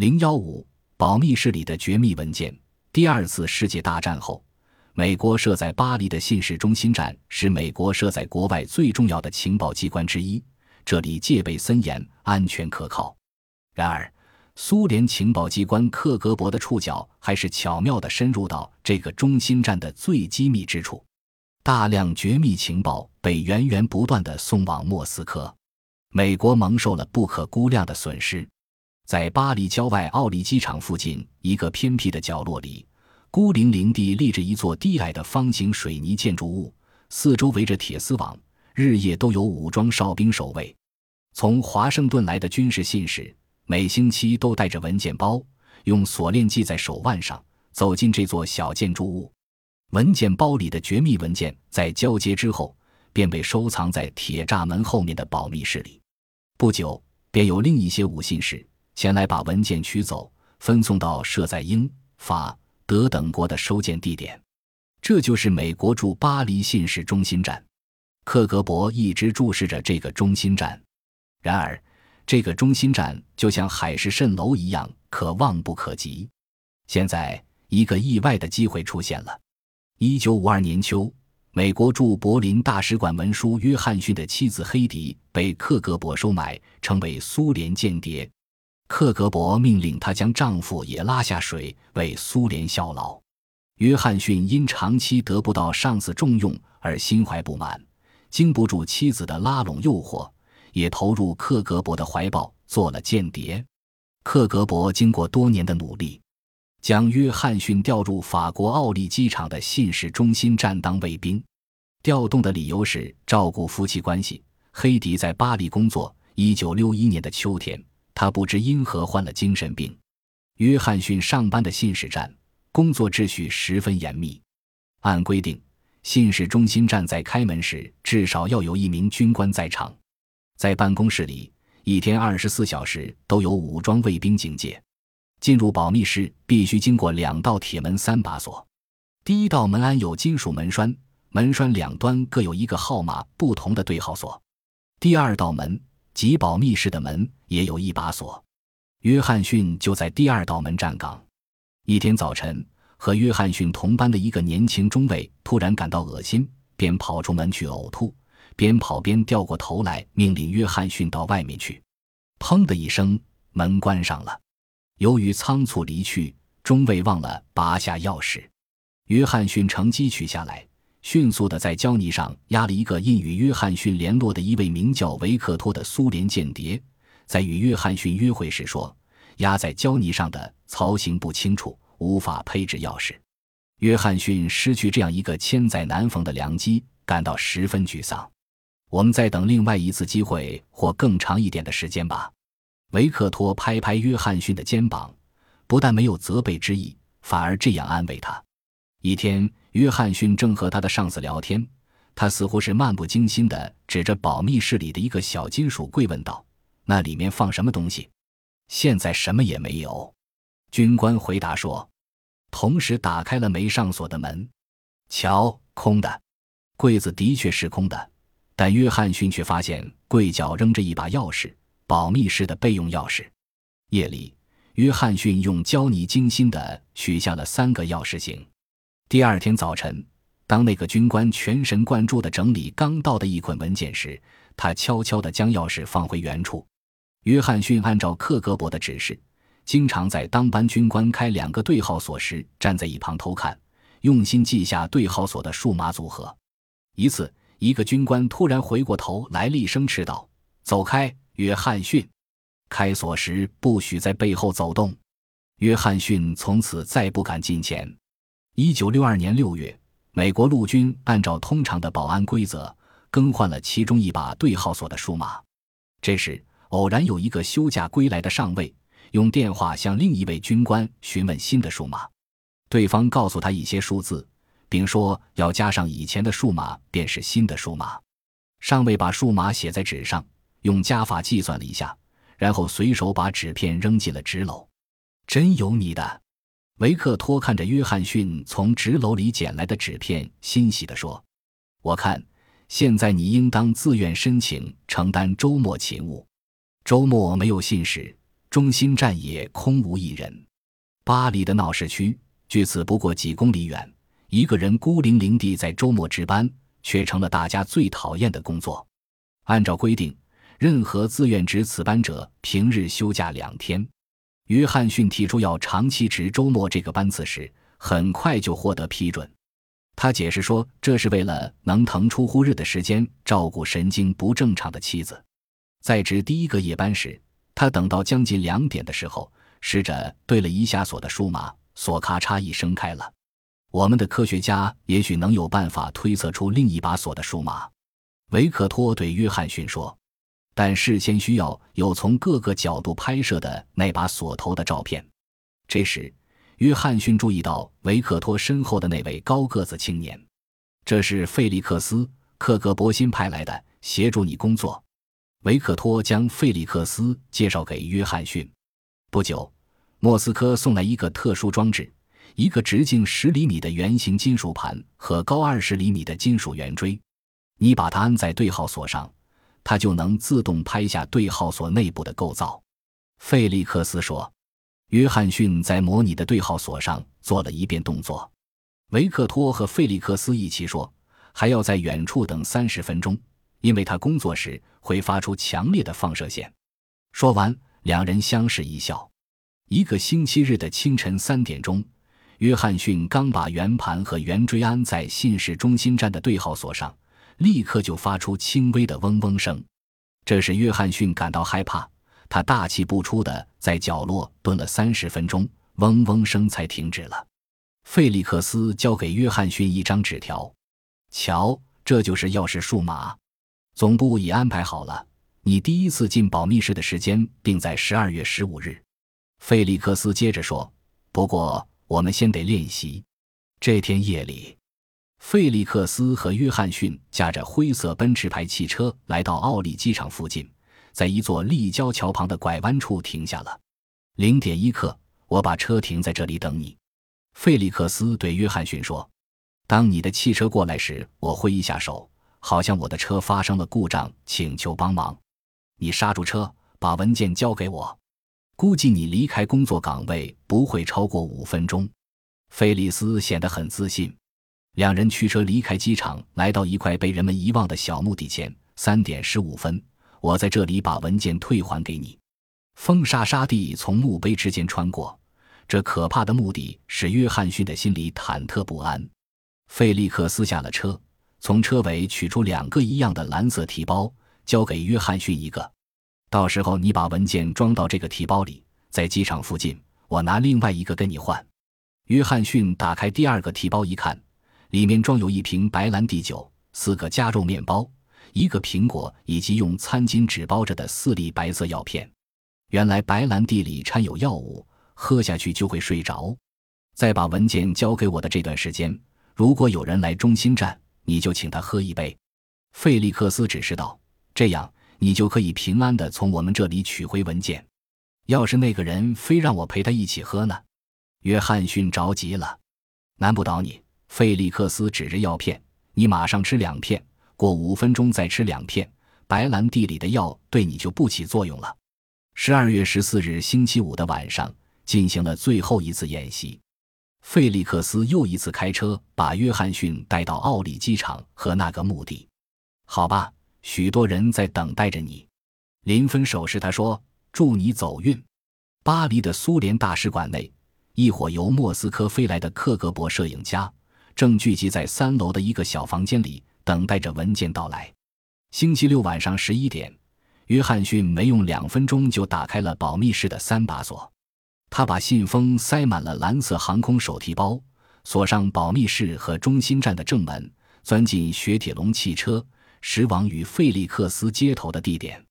零幺五保密室里的绝密文件。第二次世界大战后，美国设在巴黎的信使中心站是美国设在国外最重要的情报机关之一，这里戒备森严，安全可靠。然而，苏联情报机关克格勃的触角还是巧妙地深入到这个中心站的最机密之处，大量绝密情报被源源不断地送往莫斯科，美国蒙受了不可估量的损失。在巴黎郊外奥利机场附近一个偏僻的角落里，孤零零地立着一座低矮的方形水泥建筑物，四周围着铁丝网，日夜都有武装哨兵守卫。从华盛顿来的军事信使每星期都带着文件包，用锁链系在手腕上，走进这座小建筑物。文件包里的绝密文件在交接之后，便被收藏在铁栅门后面的保密室里。不久，便有另一些武信使。前来把文件取走，分送到设在英、法、德等国的收件地点。这就是美国驻巴黎信使中心站。克格勃一直注视着这个中心站，然而，这个中心站就像海市蜃楼一样，可望不可及。现在，一个意外的机会出现了。一九五二年秋，美国驻柏林大使馆文书约翰逊的妻子黑迪被克格勃收买，成为苏联间谍。克格勃命令她将丈夫也拉下水，为苏联效劳。约翰逊因长期得不到上司重用而心怀不满，经不住妻子的拉拢诱惑，也投入克格勃的怀抱，做了间谍。克格勃经过多年的努力，将约翰逊调入法国奥利机场的信使中心站当卫兵。调动的理由是照顾夫妻关系。黑迪在巴黎工作。一九六一年的秋天。他不知因何患了精神病。约翰逊上班的信使站工作秩序十分严密，按规定，信使中心站在开门时至少要有一名军官在场。在办公室里，一天二十四小时都有武装卫兵警戒。进入保密室必须经过两道铁门，三把锁。第一道门安有金属门栓，门栓两端各有一个号码不同的对号锁。第二道门。及保密室的门也有一把锁，约翰逊就在第二道门站岗。一天早晨，和约翰逊同班的一个年轻中尉突然感到恶心，便跑出门去呕吐，边跑边掉过头来，命令约翰逊到外面去。砰的一声，门关上了。由于仓促离去，中尉忘了拔下钥匙，约翰逊乘机取下来。迅速地在胶泥上压了一个印与约翰逊联络的一位名叫维克托的苏联间谍，在与约翰逊约会时说：“压在胶泥上的槽形不清楚，无法配置钥匙。”约翰逊失去这样一个千载难逢的良机，感到十分沮丧。我们再等另外一次机会或更长一点的时间吧。维克托拍拍约翰逊的肩膀，不但没有责备之意，反而这样安慰他：一天。约翰逊正和他的上司聊天，他似乎是漫不经心地指着保密室里的一个小金属柜问道：“那里面放什么东西？”“现在什么也没有。”军官回答说，同时打开了没上锁的门。“瞧，空的。”柜子的确是空的，但约翰逊却发现柜角扔着一把钥匙——保密室的备用钥匙。夜里，约翰逊用胶泥精心地取下了三个钥匙形。第二天早晨，当那个军官全神贯注地整理刚到的一捆文件时，他悄悄地将钥匙放回原处。约翰逊按照克格勃的指示，经常在当班军官开两个对号锁时站在一旁偷看，用心记下对号锁的数码组合。一次，一个军官突然回过头来，厉声斥道：“走开，约翰逊！开锁时不许在背后走动。”约翰逊从此再不敢近前。一九六二年六月，美国陆军按照通常的保安规则更换了其中一把对号锁的数码。这时，偶然有一个休假归来的上尉用电话向另一位军官询问新的数码，对方告诉他一些数字，并说要加上以前的数码便是新的数码。上尉把数码写在纸上，用加法计算了一下，然后随手把纸片扔进了纸篓。真有你的！维克托看着约翰逊从纸篓里捡来的纸片，欣喜地说：“我看，现在你应当自愿申请承担周末勤务。周末没有信使，中心站也空无一人。巴黎的闹市区距此不过几公里远，一个人孤零零地在周末值班，却成了大家最讨厌的工作。按照规定，任何自愿值此班者平日休假两天。约翰逊提出要长期值周末这个班次时，很快就获得批准。他解释说，这是为了能腾出乎日的时间照顾神经不正常的妻子。在值第一个夜班时，他等到将近两点的时候，试着对了一下锁的数码，锁咔嚓一声开了。我们的科学家也许能有办法推测出另一把锁的数码。维克托对约翰逊说。但事先需要有从各个角度拍摄的那把锁头的照片。这时，约翰逊注意到维克托身后的那位高个子青年，这是费利克斯·克格伯辛派来的，协助你工作。维克托将费利克斯介绍给约翰逊。不久，莫斯科送来一个特殊装置：一个直径十厘米的圆形金属盘和高二十厘米的金属圆锥。你把它安在对号锁上。它就能自动拍下对号锁内部的构造，费利克斯说。约翰逊在模拟的对号锁上做了一遍动作。维克托和费利克斯一起说，还要在远处等三十分钟，因为他工作时会发出强烈的放射线。说完，两人相视一笑。一个星期日的清晨三点钟，约翰逊刚把圆盘和圆锥安在信使中心站的对号锁上。立刻就发出轻微的嗡嗡声，这使约翰逊感到害怕。他大气不出的在角落蹲了三十分钟，嗡嗡声才停止了。费利克斯交给约翰逊一张纸条：“瞧，这就是钥匙数码，总部已安排好了。你第一次进保密室的时间定在十二月十五日。”费利克斯接着说：“不过我们先得练习。这天夜里。”费利克斯和约翰逊驾着灰色奔驰牌汽车来到奥利机场附近，在一座立交桥旁的拐弯处停下了。零点一刻，我把车停在这里等你。费利克斯对约翰逊说：“当你的汽车过来时，我挥一下手，好像我的车发生了故障，请求帮忙。你刹住车，把文件交给我。估计你离开工作岗位不会超过五分钟。”费利斯显得很自信。两人驱车离开机场，来到一块被人们遗忘的小墓地前。三点十五分，我在这里把文件退还给你。风沙沙地从墓碑之间穿过，这可怕的墓地使约翰逊的心里忐忑不安。费利克斯下了车，从车尾取出两个一样的蓝色提包，交给约翰逊一个。到时候你把文件装到这个提包里，在机场附近，我拿另外一个跟你换。约翰逊打开第二个提包一看。里面装有一瓶白兰地酒、四个加肉面包、一个苹果以及用餐巾纸包着的四粒白色药片。原来白兰地里掺有药物，喝下去就会睡着。在把文件交给我的这段时间，如果有人来中心站，你就请他喝一杯。费利克斯指示道：“这样你就可以平安地从我们这里取回文件。要是那个人非让我陪他一起喝呢？”约翰逊着急了：“难不倒你。”费利克斯指着药片：“你马上吃两片，过五分钟再吃两片，白兰地里的药对你就不起作用了。”十二月十四日星期五的晚上，进行了最后一次演习。费利克斯又一次开车把约翰逊带到奥里机场和那个墓地。好吧，许多人在等待着你。临分手时，他说：“祝你走运。”巴黎的苏联大使馆内，一伙由莫斯科飞来的克格勃摄影家。正聚集在三楼的一个小房间里，等待着文件到来。星期六晚上十一点，约翰逊没用两分钟就打开了保密室的三把锁。他把信封塞满了蓝色航空手提包，锁上保密室和中心站的正门，钻进雪铁龙汽车，驶往与费利克斯接头的地点。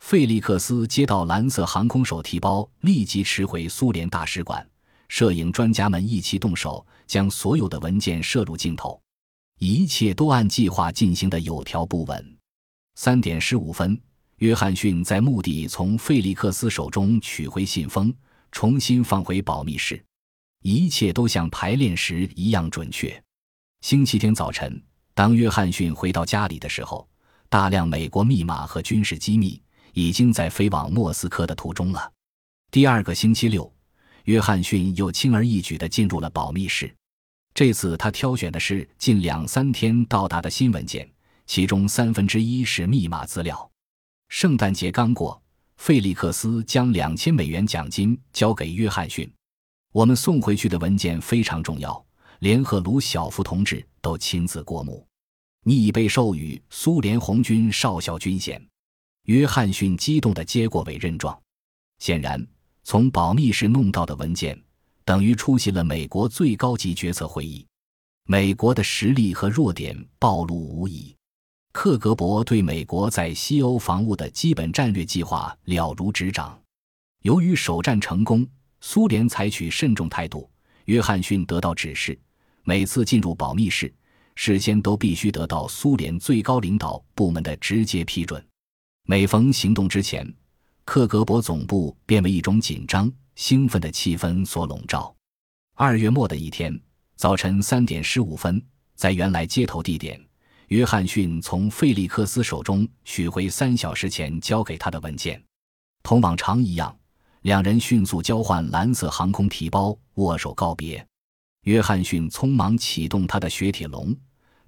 费利克斯接到蓝色航空手提包，立即驰回苏联大使馆。摄影专家们一起动手，将所有的文件摄入镜头，一切都按计划进行的有条不紊。三点十五分，约翰逊在墓地从费利克斯手中取回信封，重新放回保密室，一切都像排练时一样准确。星期天早晨，当约翰逊回到家里的时候，大量美国密码和军事机密已经在飞往莫斯科的途中了。第二个星期六，约翰逊又轻而易举地进入了保密室。这次他挑选的是近两三天到达的新文件，其中三分之一是密码资料。圣诞节刚过，费利克斯将两千美元奖金交给约翰逊。我们送回去的文件非常重要，连赫鲁晓夫同志都亲自过目。你已被授予苏联红军少校军衔。约翰逊激动地接过委任状。显然，从保密室弄到的文件。等于出席了美国最高级决策会议，美国的实力和弱点暴露无遗。克格勃对美国在西欧防务的基本战略计划了如指掌。由于首战成功，苏联采取慎重态度。约翰逊得到指示，每次进入保密室，事先都必须得到苏联最高领导部门的直接批准。每逢行动之前，克格勃总部便为一种紧张。兴奋的气氛所笼罩。二月末的一天早晨三点十五分，在原来接头地点，约翰逊从费利克斯手中取回三小时前交给他的文件。同往常一样，两人迅速交换蓝色航空提包，握手告别。约翰逊匆忙启动他的雪铁龙，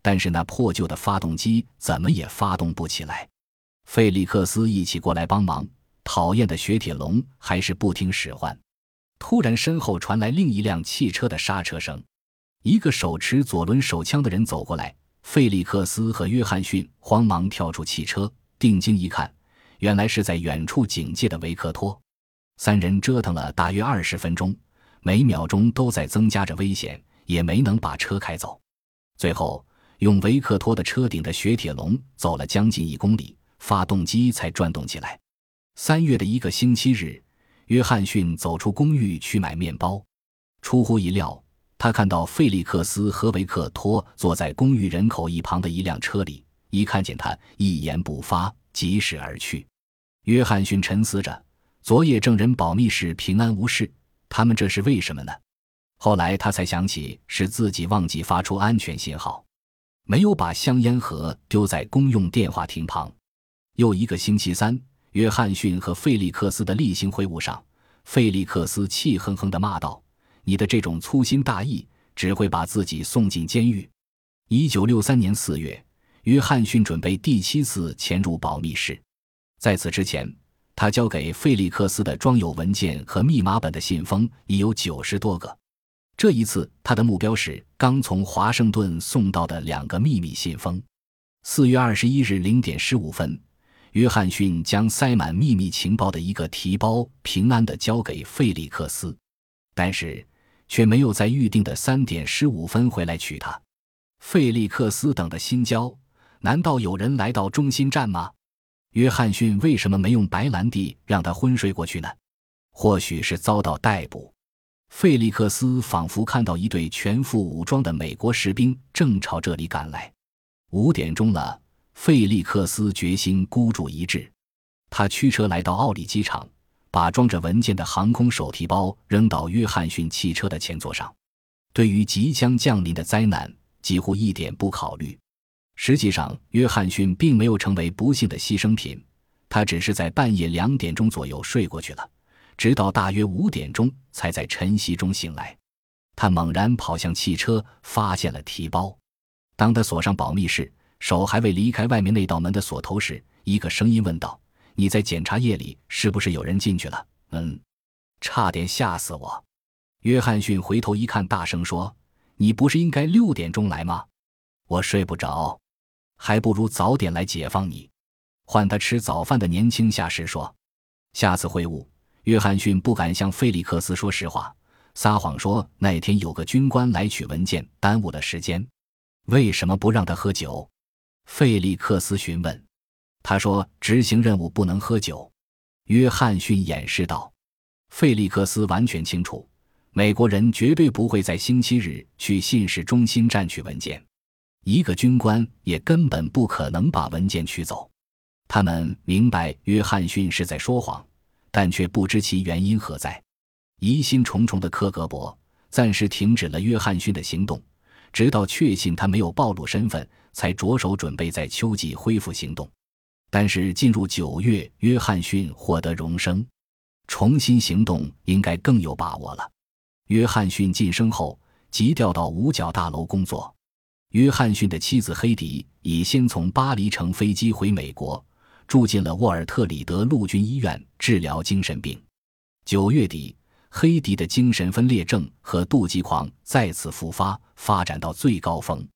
但是那破旧的发动机怎么也发动不起来。费利克斯一起过来帮忙。讨厌的雪铁龙还是不听使唤。突然，身后传来另一辆汽车的刹车声。一个手持左轮手枪的人走过来。费利克斯和约翰逊慌忙跳出汽车，定睛一看，原来是在远处警戒的维克托。三人折腾了大约二十分钟，每秒钟都在增加着危险，也没能把车开走。最后，用维克托的车顶的雪铁龙走了将近一公里，发动机才转动起来。三月的一个星期日，约翰逊走出公寓去买面包。出乎意料，他看到费利克斯和维克托坐在公寓人口一旁的一辆车里。一看见他，一言不发，疾驶而去。约翰逊沉思着：昨夜证人保密室平安无事，他们这是为什么呢？后来他才想起是自己忘记发出安全信号，没有把香烟盒丢在公用电话亭旁。又一个星期三。约翰逊和费利克斯的例行会晤上，费利克斯气哼哼地骂道：“你的这种粗心大意，只会把自己送进监狱。”一九六三年四月，约翰逊准备第七次潜入保密室。在此之前，他交给费利克斯的装有文件和密码本的信封已有九十多个。这一次，他的目标是刚从华盛顿送到的两个秘密信封。四月二十一日零点十五分。约翰逊将塞满秘密情报的一个提包平安地交给费利克斯，但是却没有在预定的三点十五分回来取他。费利克斯等得心焦，难道有人来到中心站吗？约翰逊为什么没用白兰地让他昏睡过去呢？或许是遭到逮捕。费利克斯仿佛看到一队全副武装的美国士兵正朝这里赶来。五点钟了。费利克斯决心孤注一掷，他驱车来到奥里机场，把装着文件的航空手提包扔到约翰逊汽车的前座上。对于即将降临的灾难，几乎一点不考虑。实际上，约翰逊并没有成为不幸的牺牲品，他只是在半夜两点钟左右睡过去了，直到大约五点钟才在晨曦中醒来。他猛然跑向汽车，发现了提包。当他锁上保密室。手还未离开外面那道门的锁头时，一个声音问道：“你在检查夜里是不是有人进去了？”“嗯。”差点吓死我。约翰逊回头一看，大声说：“你不是应该六点钟来吗？我睡不着，还不如早点来解放你。”换他吃早饭的年轻下士说：“下次会晤，约翰逊不敢向菲利克斯说实话，撒谎说那天有个军官来取文件，耽误了时间。为什么不让他喝酒？”费利克斯询问，他说：“执行任务不能喝酒。”约翰逊掩饰道：“费利克斯完全清楚，美国人绝对不会在星期日去信使中心占取文件，一个军官也根本不可能把文件取走。他们明白约翰逊是在说谎，但却不知其原因何在。疑心重重的克格勃暂时停止了约翰逊的行动，直到确信他没有暴露身份。”才着手准备在秋季恢复行动，但是进入九月，约翰逊获得荣升。重新行动应该更有把握了。约翰逊晋升后，即调到五角大楼工作。约翰逊的妻子黑迪已先从巴黎乘飞机回美国，住进了沃尔特里德陆军医院治疗精神病。九月底，黑迪的精神分裂症和妒忌狂再次复发，发展到最高峰。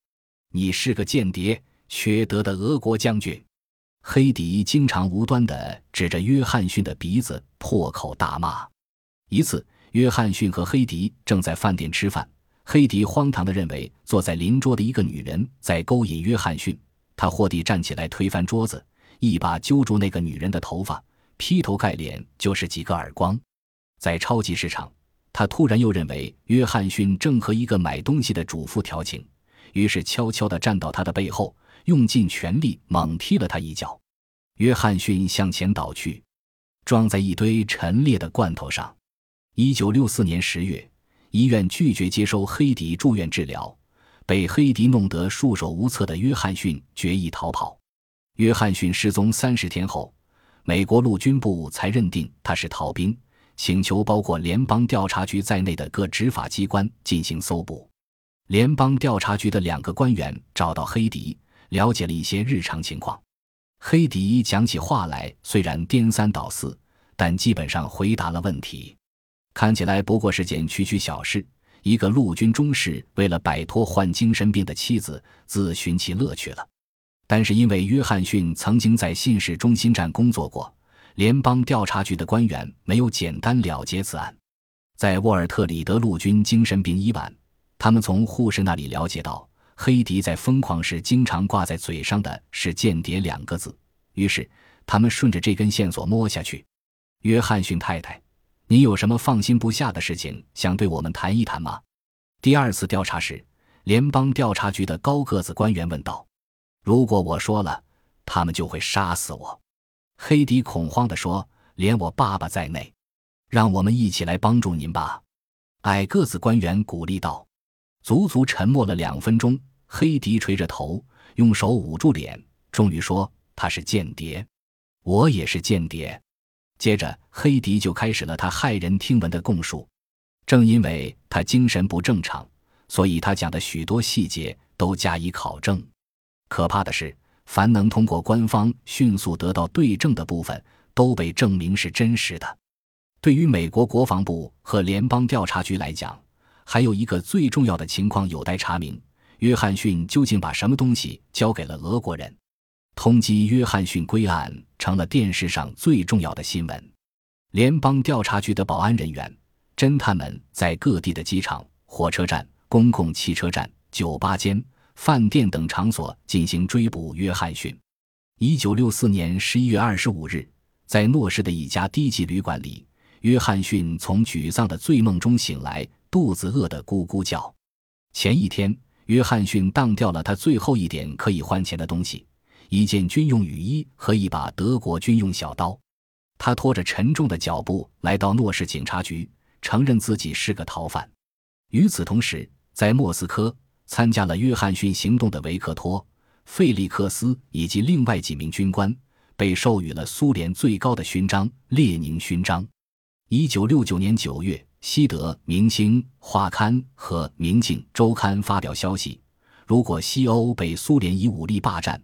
你是个间谍，缺德的俄国将军！黑迪经常无端地指着约翰逊的鼻子破口大骂。一次，约翰逊和黑迪正在饭店吃饭。黑迪荒唐地认为，坐在邻桌的一个女人在勾引约翰逊。他霍地站起来，推翻桌子，一把揪住那个女人的头发，劈头盖脸就是几个耳光。在超级市场，他突然又认为约翰逊正和一个买东西的主妇调情，于是悄悄地站到他的背后，用尽全力猛踢了他一脚。约翰逊向前倒去，撞在一堆陈列的罐头上。一九六四年十月。医院拒绝接收黑迪住院治疗，被黑迪弄得束手无策的约翰逊决意逃跑。约翰逊失踪三十天后，美国陆军部才认定他是逃兵，请求包括联邦调查局在内的各执法机关进行搜捕。联邦调查局的两个官员找到黑迪，了解了一些日常情况。黑迪讲起话来虽然颠三倒四，但基本上回答了问题。看起来不过是件区区小事，一个陆军中士为了摆脱患精神病的妻子，自寻其乐趣了。但是因为约翰逊曾经在信使中心站工作过，联邦调查局的官员没有简单了结此案。在沃尔特里德陆军精神病医院，他们从护士那里了解到，黑迪在疯狂时经常挂在嘴上的是“间谍”两个字。于是他们顺着这根线索摸下去，约翰逊太太。你有什么放心不下的事情想对我们谈一谈吗？第二次调查时，联邦调查局的高个子官员问道：“如果我说了，他们就会杀死我。”黑迪恐慌地说：“连我爸爸在内，让我们一起来帮助您吧。”矮个子官员鼓励道。足足沉默了两分钟，黑迪垂着头，用手捂住脸，终于说：“他是间谍，我也是间谍。”接着，黑迪就开始了他骇人听闻的供述。正因为他精神不正常，所以他讲的许多细节都加以考证。可怕的是，凡能通过官方迅速得到对证的部分，都被证明是真实的。对于美国国防部和联邦调查局来讲，还有一个最重要的情况有待查明：约翰逊究竟把什么东西交给了俄国人？通缉约翰逊归案成了电视上最重要的新闻。联邦调查局的保安人员、侦探们在各地的机场、火车站、公共汽车站、酒吧间、饭店等场所进行追捕约翰逊。一九六四年十一月二十五日，在诺市的一家低级旅馆里，约翰逊从沮丧的醉梦中醒来，肚子饿得咕咕叫。前一天，约翰逊当掉了他最后一点可以换钱的东西。一件军用雨衣和一把德国军用小刀，他拖着沉重的脚步来到诺市警察局，承认自己是个逃犯。与此同时，在莫斯科参加了约翰逊行动的维克托、费利克斯以及另外几名军官被授予了苏联最高的勋章——列宁勋章。一九六九年九月，西德明星画刊和明镜周刊发表消息：如果西欧被苏联以武力霸占，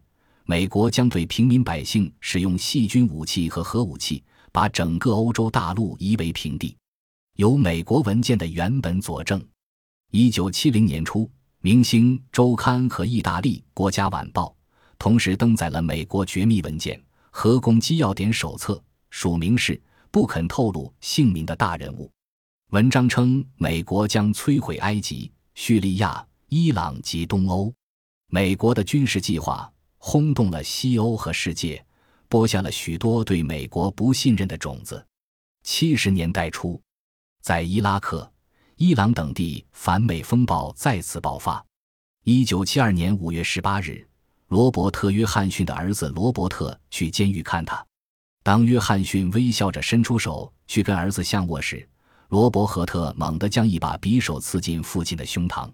美国将对平民百姓使用细菌武器和核武器，把整个欧洲大陆夷为平地。有美国文件的原本佐证。一九七零年初，《明星周刊》和《意大利国家晚报》同时登载了美国绝密文件《核攻击要点手册》，署名是“不肯透露姓名的大人物”。文章称，美国将摧毁埃及、叙利亚、伊朗及东欧。美国的军事计划。轰动了西欧和世界，播下了许多对美国不信任的种子。七十年代初，在伊拉克、伊朗等地，反美风暴再次爆发。一九七二年五月十八日，罗伯特·约翰逊的儿子罗伯特去监狱看他。当约翰逊微笑着伸出手去跟儿子相握时，罗伯赫特猛地将一把匕首刺进父亲的胸膛。